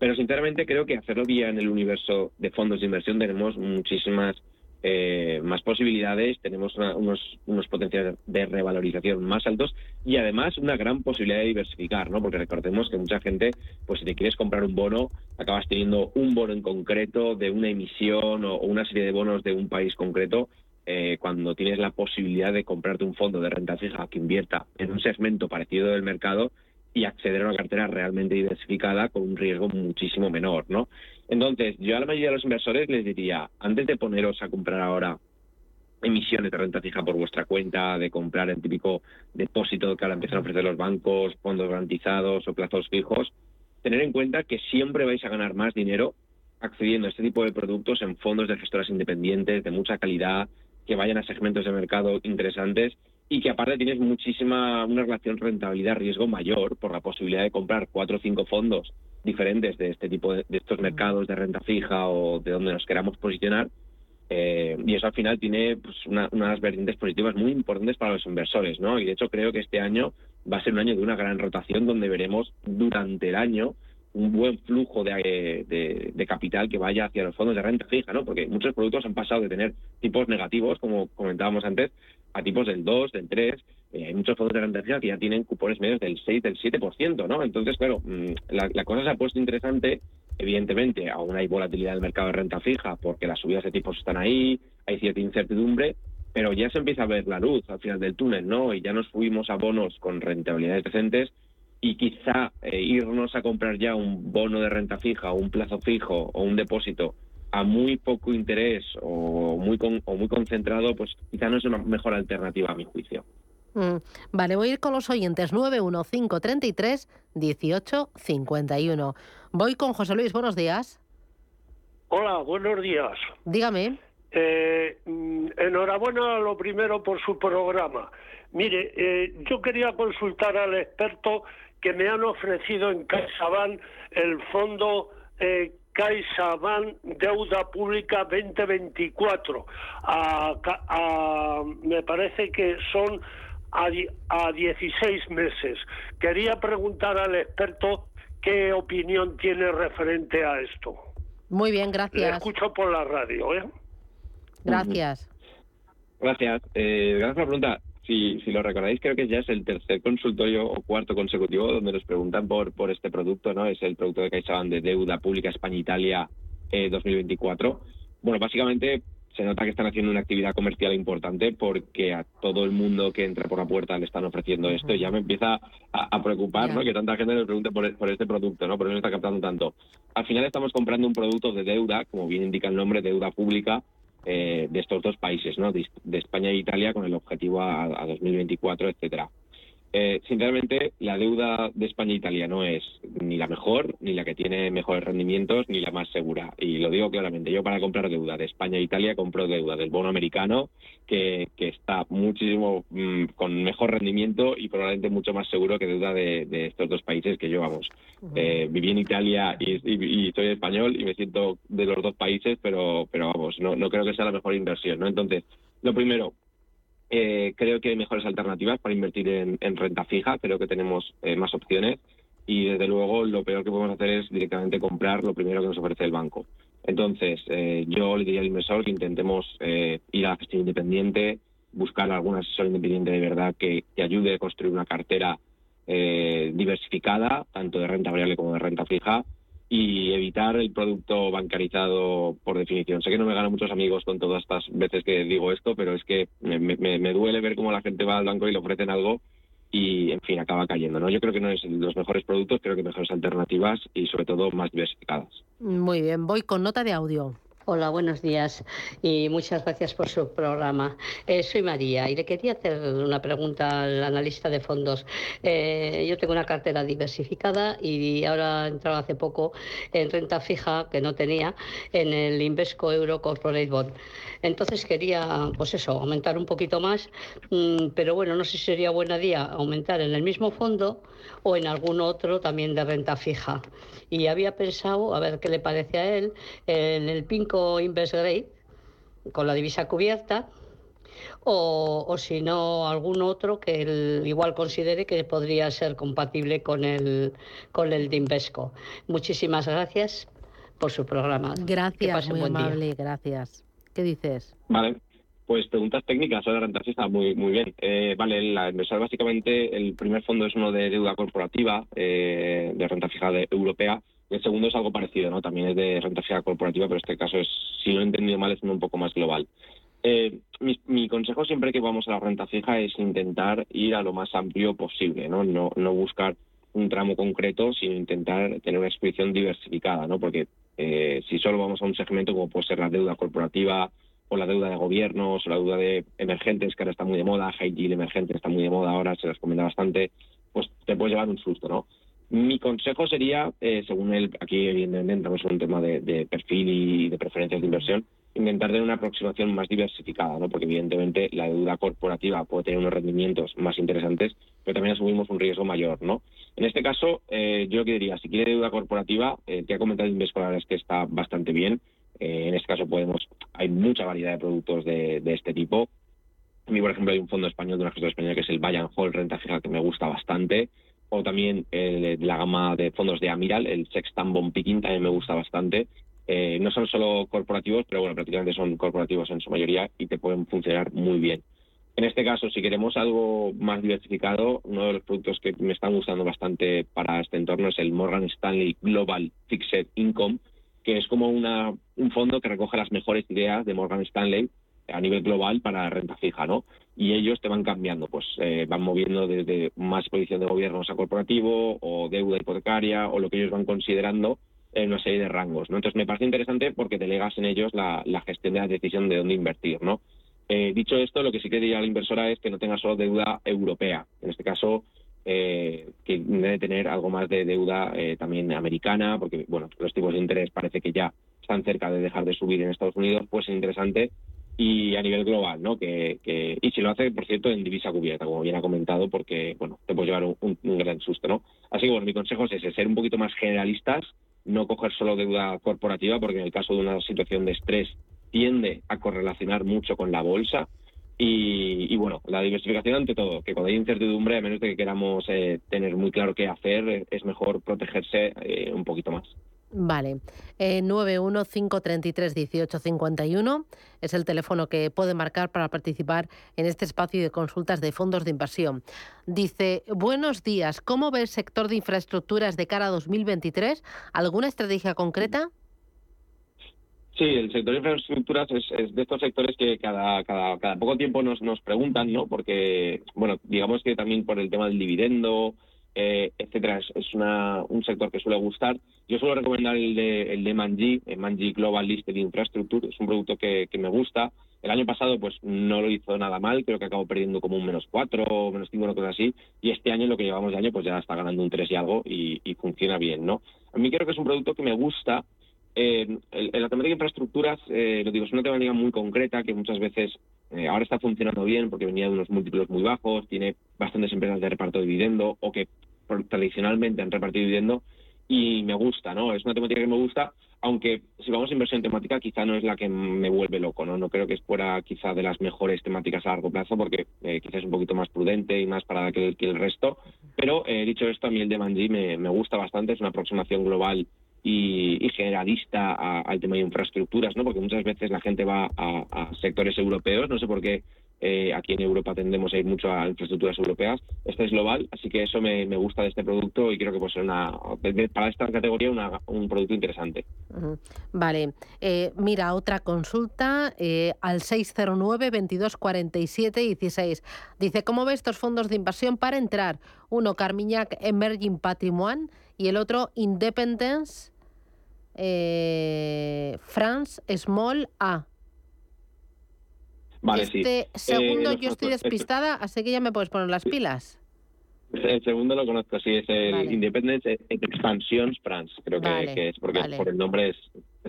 I: Pero sinceramente creo que hacerlo vía en el universo de fondos de inversión tenemos muchísimas eh, más posibilidades, tenemos unos, unos potenciales de revalorización más altos y además una gran posibilidad de diversificar, ¿no? Porque recordemos que mucha gente, pues si te quieres comprar un bono, acabas teniendo un bono en concreto de una emisión o, una serie de bonos de un país concreto. Eh, cuando tienes la posibilidad de comprarte un fondo de renta fija que invierta en un segmento parecido del mercado y acceder a una cartera realmente diversificada con un riesgo muchísimo menor, ¿no? Entonces, yo a la mayoría de los inversores les diría, antes de poneros a comprar ahora emisiones de renta fija por vuestra cuenta, de comprar el típico depósito que ahora empiezan a ofrecer los bancos, fondos garantizados o plazos fijos, tener en cuenta que siempre vais a ganar más dinero accediendo a este tipo de productos en fondos de gestoras independientes de mucha calidad, que vayan a segmentos de mercado interesantes y que aparte tienes muchísima, una relación rentabilidad-riesgo mayor por la posibilidad de comprar cuatro o cinco fondos diferentes de este tipo de, estos mercados de renta fija o de donde nos queramos posicionar Eh, y eso al final tiene pues, unas vertientes positivas muy importantes para los inversores, ¿no? Y de hecho creo que este año va a ser un año de una gran rotación donde veremos durante el año un buen flujo de, de, capital que vaya hacia los fondos de renta fija, ¿no? Porque muchos productos han pasado de tener tipos negativos, como comentábamos antes, a tipos del 2, del 3. Eh, hay muchos fondos de fija que ya tienen cupones medios del 6, del 7%, ¿no? Entonces, claro, mm, la, la cosa se ha puesto interesante Evidentemente, aún hay volatilidad del mercado de renta fija porque las subidas de tipos están ahí, hay cierta incertidumbre, pero ya se empieza a ver la luz al final del túnel, ¿no? Y ya nos fuimos a bonos con rentabilidades decentes y quizá eh, irnos a comprar ya un bono de renta fija o un plazo fijo o un depósito a muy poco interés o muy, o muy concentrado, pues quizá no es una mejor alternativa a mi juicio.
G: Mm, vale, voy a ir con los oyentes 91533 1851. Voy con José Luis, buenos días.
J: Hola, buenos días.
G: Dígame.
J: Eh, mm, enhorabuena lo primero por su programa. Mire, eh, yo quería consultar al experto que me han ofrecido en CaixaBank el fondo eh, CaixaBank Deuda Pública 2024. me parece que son a, a 16 meses. Quería preguntar al experto qué opinión tiene referente a esto.
G: Muy bien, gracias.
J: Le escucho por la radio. ¿eh?
G: Gracias.
I: Gracias. Eh, gracias por la pregunta. Si, si lo recordáis, creo que ya es el tercer consultorio o cuarto consecutivo donde nos preguntan por, por este producto, ¿no? Es el producto de CaixaBank de deuda pública España-Italia eh, 2024. Bueno, básicamente se nota que están haciendo una actividad comercial importante porque a todo el mundo que entra por la puerta le están ofreciendo esto y ya me empieza a, preocupar ¿no? que tanta gente nos pregunte por, este producto, ¿no? por no está captando tanto. Al final estamos comprando un producto de deuda, como bien indica el nombre, deuda pública, eh, de estos dos países, ¿no? de, España e Italia, con el objetivo a, a 2024, etcétera. Eh, sinceramente, la deuda de España e Italia no es ni la mejor, ni la que tiene mejores rendimientos, ni la más segura. Y lo digo claramente, yo para comprar deuda de España e Italia compro deuda del bono americano, que, está muchísimo mm, con mejor rendimiento y probablemente mucho más seguro que deuda de, estos dos países que yo, vamos, eh, viví en Italia y, soy español y me siento de los dos países, pero, pero vamos, no, no creo que sea la mejor inversión. ¿no? Entonces, lo primero, eh, creo que hay mejores alternativas para invertir en, renta fija, creo que tenemos eh, más opciones y desde luego lo peor que podemos hacer es directamente comprar lo primero que nos ofrece el banco. Entonces, eh, yo le diría al inversor que intentemos ir a la gestión independiente, buscar algún asesor independiente de verdad que, que ayude a construir una cartera diversificada, tanto de renta variable como de renta fija, y evitar el producto bancarizado por definición. Sé que no me gano muchos amigos con todas estas veces que digo esto, pero es que me, me, duele ver cómo la gente va al banco y le ofrecen algo y, en fin, acaba cayendo. ¿no? Yo creo que no es los mejores productos, creo que mejores alternativas y, sobre todo, más diversificadas.
G: Muy bien, voy con nota de audio.
K: Hola, buenos días y muchas gracias por su programa. Eh, soy María y le quería hacer una pregunta al analista de fondos. Eh, yo tengo una cartera diversificada y ahora he entrado hace poco en renta fija que no tenía en el Invesco Euro Corporate Bond. Entonces quería, pues eso, aumentar un poquito más, mm, pero bueno, no sé si sería buena día aumentar en el mismo fondo o en algún otro también de renta fija. Y había pensado, a ver qué le parece a él, en el Pinco Invest Grade, con la divisa cubierta, o, si no algún otro que él igual considere que podría ser compatible con el, con el de Invesco. Muchísimas gracias por su programa.
G: Gracias, muy amable, gracias. ¿Qué dices?
I: Vale. Pues preguntas técnicas sobre renta fija, muy, muy bien. Eh, vale, la inversor básicamente, el primer fondo es uno de deuda corporativa, eh, de renta fija de, europea, y el segundo es algo parecido, ¿no? También es de renta fija corporativa, pero este caso es, si lo he entendido mal, es un poco más global. Eh, mi, consejo siempre que vamos a la renta fija es intentar ir a lo más amplio posible, ¿no? No, no buscar un tramo concreto, sino intentar tener una exposición diversificada, ¿no? Porque si solo vamos a un segmento como puede ser la deuda corporativa, o la deuda de gobiernos, o la deuda de emergentes, que ahora está muy de moda, high yield emergente está muy de moda ahora, se les comenta bastante, pues te puedes llevar un susto, ¿no? Mi consejo sería, eh, según él, aquí evidentemente entramos en un tema de, perfil y de preferencias de inversión, intentar tener una aproximación más diversificada, ¿no? Porque evidentemente la deuda corporativa puede tener unos rendimientos más interesantes, pero también asumimos un riesgo mayor, ¿no? En este caso, eh, yo que diría, si quiere deuda corporativa, el que ha comentado Invescolar es que está bastante bien, Eh, en este caso podemos, hay mucha variedad de productos de, este tipo. A mí, por ejemplo, hay un fondo español de una gestora española que es el Bayern Hall Renta Fija que me gusta bastante. O también la gama de fondos de Amiral, el Sextan Bond Picking, también me gusta bastante. Eh, no son solo corporativos, pero bueno, prácticamente son corporativos en su mayoría y te pueden funcionar muy bien. En este caso, si queremos algo más diversificado, uno de los productos que me están gustando bastante para este entorno es el Morgan Stanley Global Fixed Income, que es como una, un fondo que recoge las mejores ideas de Morgan Stanley a nivel global para renta fija, ¿no? Y ellos te van cambiando, pues eh, van moviendo desde más posición de gobiernos a corporativo o deuda hipotecaria o lo que ellos van considerando en una serie de rangos, ¿no? Entonces me parece interesante porque delegas en ellos la, gestión de la decisión de dónde invertir, ¿no? Eh, dicho esto, lo que sí que diría la inversora es que no tenga solo deuda europea. En este caso, eh, que debe tener algo más de deuda eh, también americana, porque bueno, los tipos de interés parece que ya están cerca de dejar de subir en Estados Unidos, pues es interesante y a nivel global, ¿no? Que, y si lo hace, por cierto, en divisa cubierta, como bien ha comentado, porque bueno, te puedes llevar un, gran susto, ¿no? Así que bueno, mi consejo es ese, ser un poquito más generalistas, no coger solo deuda corporativa, porque en el caso de una situación de estrés tiende a correlacionar mucho con la bolsa. Y, bueno, la diversificación ante todo, que cuando hay incertidumbre, a menos de que queramos eh, tener muy claro qué hacer, es mejor protegerse eh, un poquito más.
G: Vale, eh, 915331851 es el teléfono que puede marcar para participar en este espacio de consultas de fondos de inversión. Dice, buenos días, ¿cómo ve el sector de infraestructuras de cara a 2023? ¿Alguna estrategia concreta?
I: Sí, el sector de infraestructuras es, de estos sectores que cada, cada, cada poco tiempo nos, nos preguntan, ¿no? Porque, bueno, digamos que también por el tema del dividendo, eh, etcétera, es, una, un sector que suele gustar. Yo suelo recomendar el de, el de Manji, el Manji Global Listed Infrastructure, es un producto que, me gusta. El año pasado pues no lo hizo nada mal, creo que acabó perdiendo como un menos cuatro o menos cinco, una cosa así, y este año, lo que llevamos de año, pues ya está ganando un tres y algo y, y funciona bien, ¿no? A mí creo que es un producto que me gusta eh, en la temática de infraestructuras, eh, lo digo, es una temática muy concreta que muchas veces eh, ahora está funcionando bien porque venía de unos múltiplos muy bajos, tiene bastantes empresas de reparto de dividendo o que tradicionalmente han repartido dividendo y me gusta, ¿no? Es una temática que me gusta, aunque si vamos a inversión temática quizá no es la que me vuelve loco, ¿no? No creo que fuera quizá de las mejores temáticas a largo plazo porque eh, quizás es un poquito más prudente y más para que, el resto, pero dicho esto, a mí el de Manji me, me gusta bastante, es una aproximación global y, generalista al tema de infraestructuras, ¿no? Porque muchas veces la gente va a, sectores europeos, no sé por qué eh, aquí en Europa tendemos a ir mucho a infraestructuras europeas. Este es global, así que eso me, gusta de este producto y creo que puede ser una, para esta categoría un producto interesante.
G: Vale, eh, mira, otra consulta eh, al 609 22 47 16. Dice, ¿cómo ve estos fondos de inversión para entrar? Uno, Carmiñac Emerging Patrimoine y el otro Independence eh, France Small A.
I: Vale,
G: este segundo eh, yo estoy despistada, así que ya me puedes poner las pilas.
I: El segundo lo conozco, sí, es el Independence Expansions France, creo que, es, porque por el nombre es,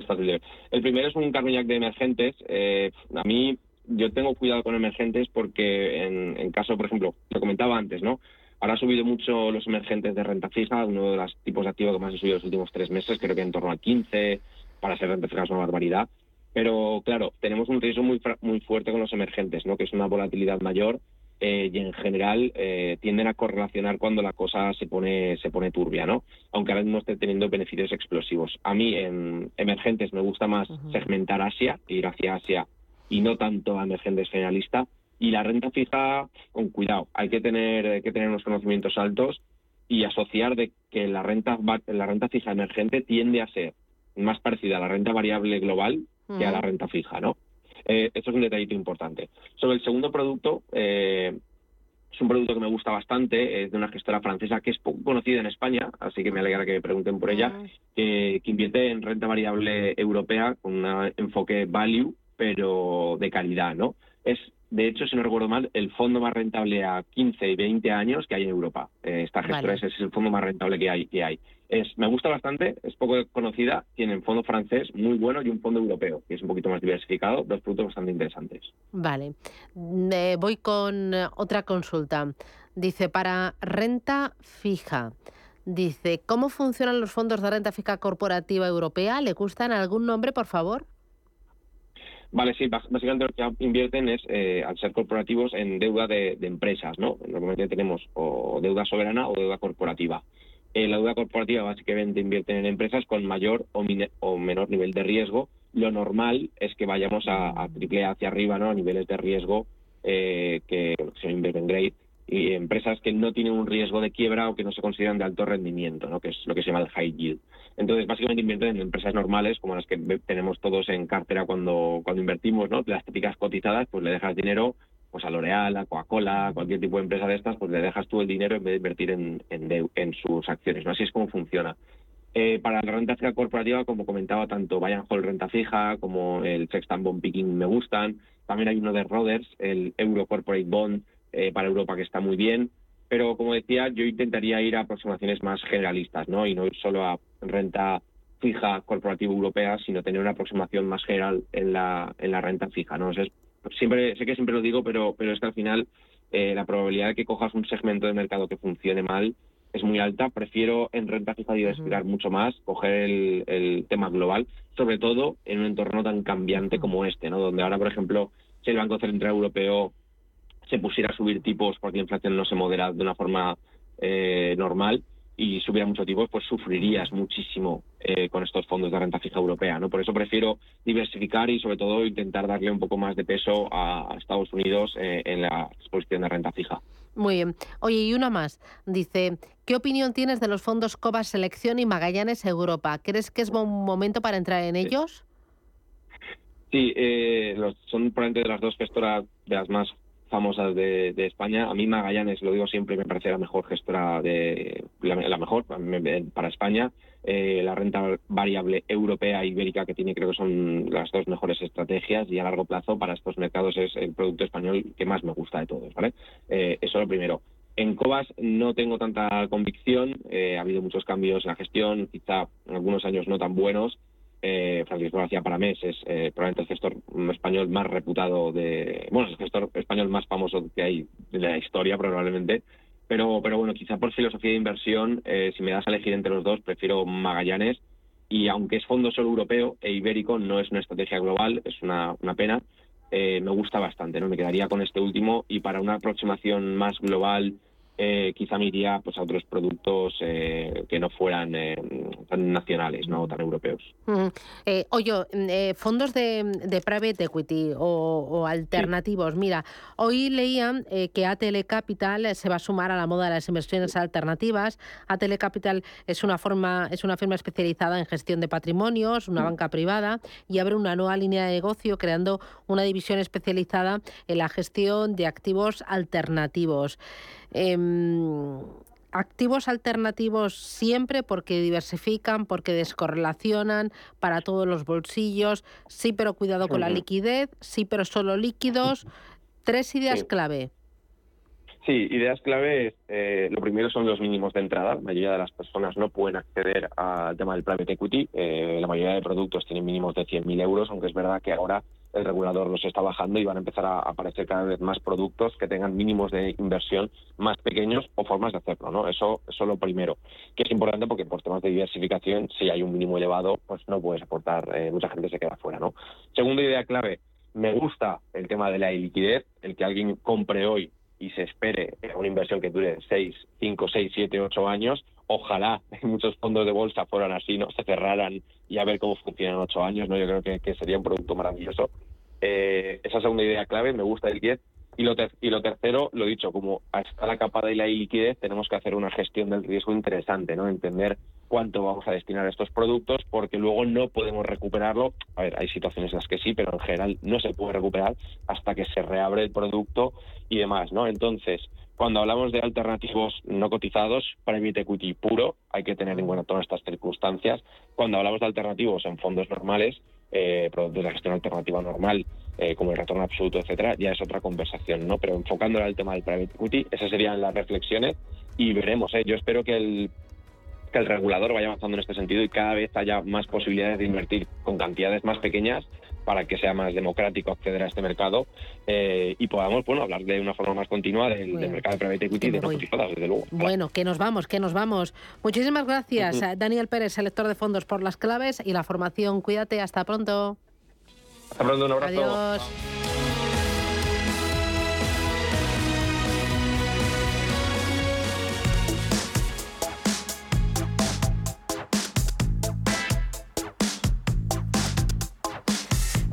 I: fácil de ver. El primero es un Carmiñac de emergentes. Eh, a mí, yo tengo cuidado con emergentes porque en, en caso, por ejemplo, lo comentaba antes, ¿no? Ahora ha subido mucho los emergentes de renta fija, uno de los tipos de activo que más ha subido los últimos tres meses, creo que en torno a 15, para ser renta fija es una barbaridad. Pero claro, tenemos un riesgo muy, muy fuerte con los emergentes, ¿no? que es una volatilidad mayor eh, y en general eh, tienden a correlacionar cuando la cosa se pone, se pone turbia, ¿no? aunque ahora mismo esté teniendo beneficios explosivos. A mí en emergentes me gusta más segmentar Asia, ir hacia Asia y no tanto a emergentes generalista y la renta fija, con cuidado, hay que tener, que tener unos conocimientos altos y asociar de que la renta, la renta fija emergente tiende a ser más parecida a la renta variable global que a la renta fija, ¿no? Eh, esto es un detallito importante. Sobre el segundo producto, eh, es un producto que me gusta bastante, es de una gestora francesa que es poco conocida en España, así que me alegra que me pregunten por ella, que invierte en renta variable europea con un enfoque value, pero de calidad, ¿no? Es de hecho, si no recuerdo mal, el fondo más rentable a 15 y 20 años que hay en Europa. Eh, esta gestora es, el fondo más rentable que hay. Que hay. Es, me gusta bastante, es poco conocida, tiene un fondo francés muy bueno y un fondo europeo, que es un poquito más diversificado, dos productos bastante interesantes.
G: Vale, voy con otra consulta. Dice, para renta fija, dice, ¿cómo funcionan los fondos de renta fija corporativa europea? ¿Le gustan algún nombre, por favor?
I: Vale, sí, básicamente lo que invierten es, eh, al ser corporativos, en deuda de, empresas, ¿no? Normalmente tenemos o deuda soberana o deuda corporativa. Eh, la deuda corporativa básicamente invierten en empresas con mayor o, o, menor nivel de riesgo. Lo normal es que vayamos a, triple A hacia arriba, ¿no? A niveles de riesgo eh, que se invierten grade y empresas que no tienen un riesgo de quiebra o que no se consideran de alto rendimiento, ¿no? que es lo que se llama el high yield. Entonces, básicamente invierten en empresas normales, como las que tenemos todos en cartera cuando, cuando invertimos, ¿no? las típicas cotizadas, pues le dejas dinero pues a L'Oreal, a Coca-Cola, cualquier tipo de empresa de estas, pues le dejas tú el dinero en vez de invertir en, en, sus acciones. ¿no? Así es como funciona. Eh, para la renta fija corporativa, como comentaba, tanto Bayern Hall Renta Fija como el Sextant Bond Picking me gustan. También hay uno de Roders, el Euro Corporate Bond, eh, para Europa que está muy bien, pero como decía, yo intentaría ir a aproximaciones más generalistas, ¿no? Y no ir solo a renta fija corporativa europea, sino tener una aproximación más general en la, en la renta fija, ¿no? siempre, sé que siempre lo digo, pero, pero es que al final eh, la probabilidad de que cojas un segmento de mercado que funcione mal es muy alta. Prefiero en renta fija diversificar mucho más, coger el, el, tema global, sobre todo en un entorno tan cambiante como este, ¿no? Donde ahora, por ejemplo, si el Banco Central Europeo se pusiera a subir tipos porque la inflación no se modera de una forma eh, normal y subiera muchos tipos, pues sufrirías muchísimo eh, con estos fondos de renta fija europea. ¿no? Por eso prefiero diversificar y sobre todo intentar darle un poco más de peso a, Estados Unidos eh, en la exposición de renta fija.
G: Muy bien. Oye, y una más. Dice, ¿qué opinión tienes de los fondos COBA Selección y Magallanes Europa? ¿Crees que es buen momento para entrar en ellos?
I: Sí, son probablemente de las dos gestoras de las más famosas de, España. A mí Magallanes, lo digo siempre, me parece la mejor gestora de la, mejor para España. Eh, la renta variable europea e ibérica que tiene creo que son las dos mejores estrategias y a largo plazo para estos mercados es el producto español que más me gusta de todos, ¿vale? Eh, eso lo primero. En Cobas no tengo tanta convicción, eh, ha habido muchos cambios en la gestión, quizá algunos años no tan buenos, eh, Francisco García Paramés es eh, probablemente el gestor español más reputado de, bueno, es el gestor español más famoso que hay de la historia probablemente, pero, pero bueno, quizá por filosofía de inversión, eh, si me das a elegir entre los dos, prefiero Magallanes. Y aunque es fondo solo europeo e ibérico, no es una estrategia global, es una, una pena, me gusta bastante, ¿no? Me quedaría con este último y para una aproximación más global eh, quizá me iría pues, a otros productos eh, que no fueran eh, tan nacionales, no tan europeos.
G: oye, fondos de, private equity o, alternativos. Mira, hoy leía que ATL Capital se va a sumar a la moda de las inversiones alternativas. ATL Capital es una forma, es una firma especializada en gestión de patrimonios, una banca privada, y abre una nueva línea de negocio creando una división especializada en la gestión de activos alternativos. Em, activos alternativos siempre porque diversifican, porque descorrelacionan para todos los bolsillos, sí pero cuidado con la liquidez, sí pero solo líquidos. Tres ideas clave.
I: Sí, ideas clave, eh, lo primero son los mínimos de entrada. La mayoría de las personas no pueden acceder al tema del private equity. Eh, la mayoría de productos tienen mínimos de 100.000 euros, aunque es verdad que ahora el regulador los está bajando y van a empezar a aparecer cada vez más productos que tengan mínimos de inversión más pequeños o formas de hacerlo, ¿no? Eso, es lo primero, que es importante porque por temas de diversificación, si hay un mínimo elevado, pues no puedes aportar, eh, mucha gente se queda fuera, ¿no? Segunda idea clave, me gusta el tema de la liquidez, el que alguien compre hoy y se espere una inversión que dure 6, 5, 6, 7, 8 años, ojalá <laughs> muchos fondos de bolsa fueran así, no se cerraran y a ver cómo funcionan ocho años, no yo creo que, sería un producto maravilloso. Eh, esa es una idea clave, me gusta el liquidez. Y lo, y lo tercero, lo dicho, como está la capa de la liquidez, tenemos que hacer una gestión del riesgo interesante, ¿no? Entender cuánto vamos a destinar a estos productos, porque luego no podemos recuperarlo. A ver, hay situaciones en las que sí, pero en general no se puede recuperar hasta que se reabre el producto y demás, ¿no? Entonces, cuando hablamos de alternativos no cotizados, private equity puro, hay que tener en cuenta todas estas circunstancias. Cuando hablamos de alternativos en fondos normales, eh, productos de gestión alternativa normal, eh, como el retorno absoluto, etcétera, ya es otra conversación, ¿no? Pero enfocándola al tema del private equity, esas serían las reflexiones y veremos, ¿eh? Yo espero que el que el regulador vaya avanzando en este sentido y cada vez haya más posibilidades de invertir con cantidades más pequeñas para que sea más democrático acceder a este mercado eh, y podamos bueno hablar de una forma más continua del, mercado de private equity y de no desde luego.
G: Bueno, que nos vamos, que nos vamos. Muchísimas gracias, Daniel Pérez, selector de fondos, por las claves y la formación. Cuídate, hasta pronto.
I: Hasta pronto, un abrazo.
G: Adiós.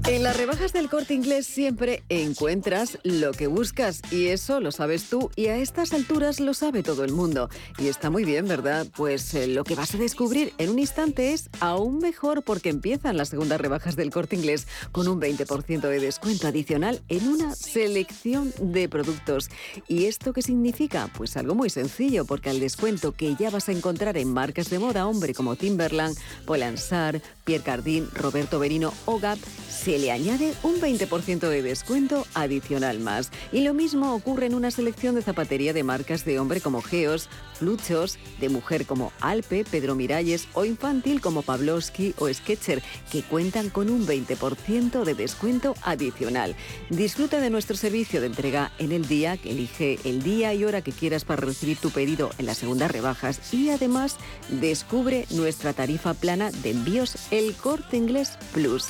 L: En las rebajas del corte inglés siempre encuentras lo que buscas y eso lo sabes tú y a estas alturas lo sabe todo el mundo. Y está muy bien, ¿verdad? Pues eh, lo que vas a descubrir en un instante es aún mejor porque empiezan las segundas rebajas del corte inglés con un 20% de descuento adicional en una selección de productos. ¿Y esto qué significa? Pues algo muy sencillo porque al descuento que ya vas a encontrar en marcas de moda hombre como Timberland, Polansar, Pierre Cardin, Roberto Berino o Gap, se le añade un 20% de descuento adicional más. Y lo mismo ocurre en una selección de zapatería de marcas de hombre como Geos, Fluchos, de mujer como Alpe, Pedro Miralles o infantil como Pavlovsky o Sketcher, que cuentan con un 20% de descuento adicional. Disfruta de nuestro servicio de entrega en el día, que elige el día y hora que quieras para recibir tu pedido en las segundas rebajas y además descubre nuestra tarifa plana de envíos El Corte Inglés Plus.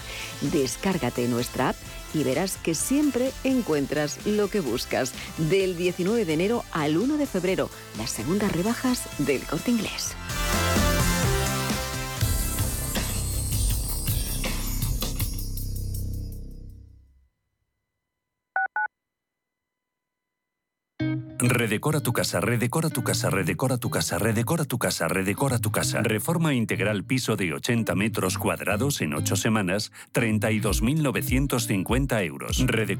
L: Descárgate nuestra app y verás que siempre encuentras lo que buscas. Del 19 de enero al 1 de febrero, las segundas rebajas del corte inglés.
B: Redecora tu casa, redecora tu casa, redecora tu casa, redecora tu casa, redecora tu casa. Reforma integral piso de 80 metros cuadrados en 8 semanas, 32.950 euros. Redecora